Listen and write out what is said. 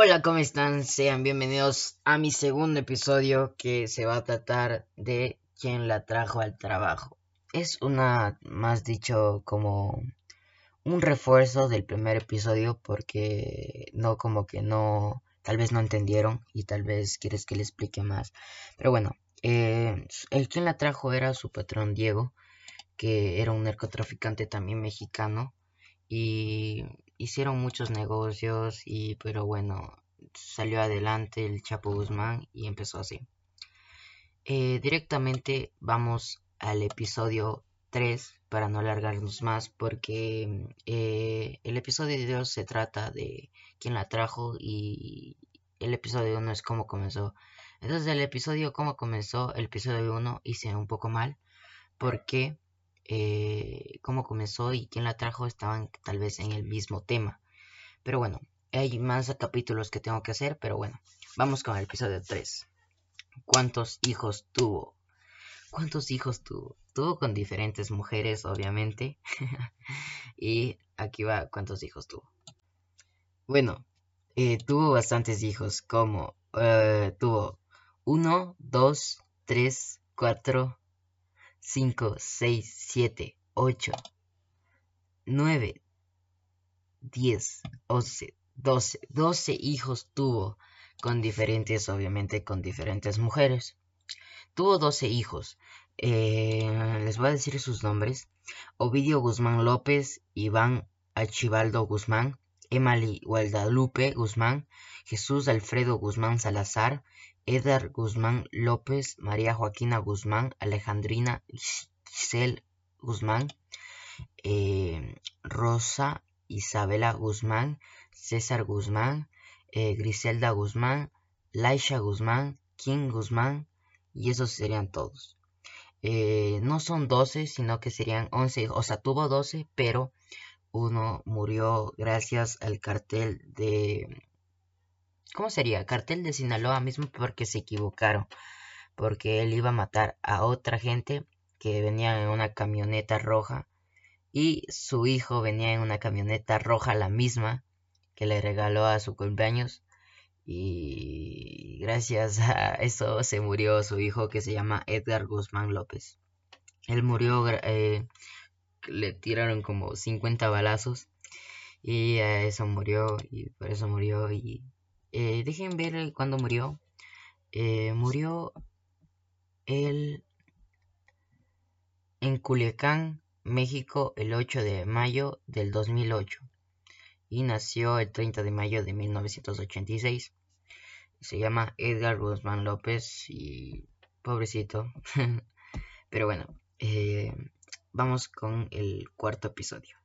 Hola, ¿cómo están? Sean bienvenidos a mi segundo episodio que se va a tratar de quién la trajo al trabajo. Es una, más dicho, como un refuerzo del primer episodio porque no como que no, tal vez no entendieron y tal vez quieres que le explique más. Pero bueno, eh, el quien la trajo era su patrón Diego, que era un narcotraficante también mexicano y hicieron muchos negocios y pero bueno salió adelante el Chapo Guzmán y empezó así. Eh, directamente vamos al episodio 3 para no alargarnos más porque eh, el episodio de 2 se trata de quién la trajo y el episodio 1 es cómo comenzó. Entonces el episodio cómo comenzó el episodio 1 hice un poco mal porque eh, cómo comenzó y quién la trajo estaban tal vez en el mismo tema. Pero bueno, hay más capítulos que tengo que hacer, pero bueno, vamos con el episodio 3. ¿Cuántos hijos tuvo? ¿Cuántos hijos tuvo? Tuvo con diferentes mujeres, obviamente. y aquí va cuántos hijos tuvo. Bueno, eh, tuvo bastantes hijos, como eh, tuvo 1, 2, 3, 4, 5, 6, 7, 8, 9, 10, 11, 12. 12 hijos tuvo con diferentes, obviamente con diferentes mujeres. Tuvo 12 hijos. Eh, les voy a decir sus nombres. Ovidio Guzmán López, Iván Archibaldo Guzmán, Emily Guadalupe Guzmán, Jesús Alfredo Guzmán Salazar, Edgar Guzmán López, María Joaquina Guzmán, Alejandrina Giselle Guzmán, eh, Rosa Isabela Guzmán, César Guzmán, eh, Griselda Guzmán, Laisha Guzmán, Kim Guzmán, y esos serían todos. Eh, no son 12, sino que serían 11, o sea, tuvo 12, pero uno murió gracias al cartel de ¿Cómo sería? Cartel de Sinaloa mismo porque se equivocaron. Porque él iba a matar a otra gente que venía en una camioneta roja. Y su hijo venía en una camioneta roja, la misma, que le regaló a su cumpleaños. Y gracias a eso se murió su hijo que se llama Edgar Guzmán López. Él murió, eh, le tiraron como 50 balazos. Y a eso murió, y por eso murió. Y eh, dejen ver cuándo murió. Eh, murió él en Culiacán, México, el 8 de mayo del 2008. Y nació el 30 de mayo de 1986. Se llama Edgar Guzmán López y pobrecito. Pero bueno, eh, vamos con el cuarto episodio.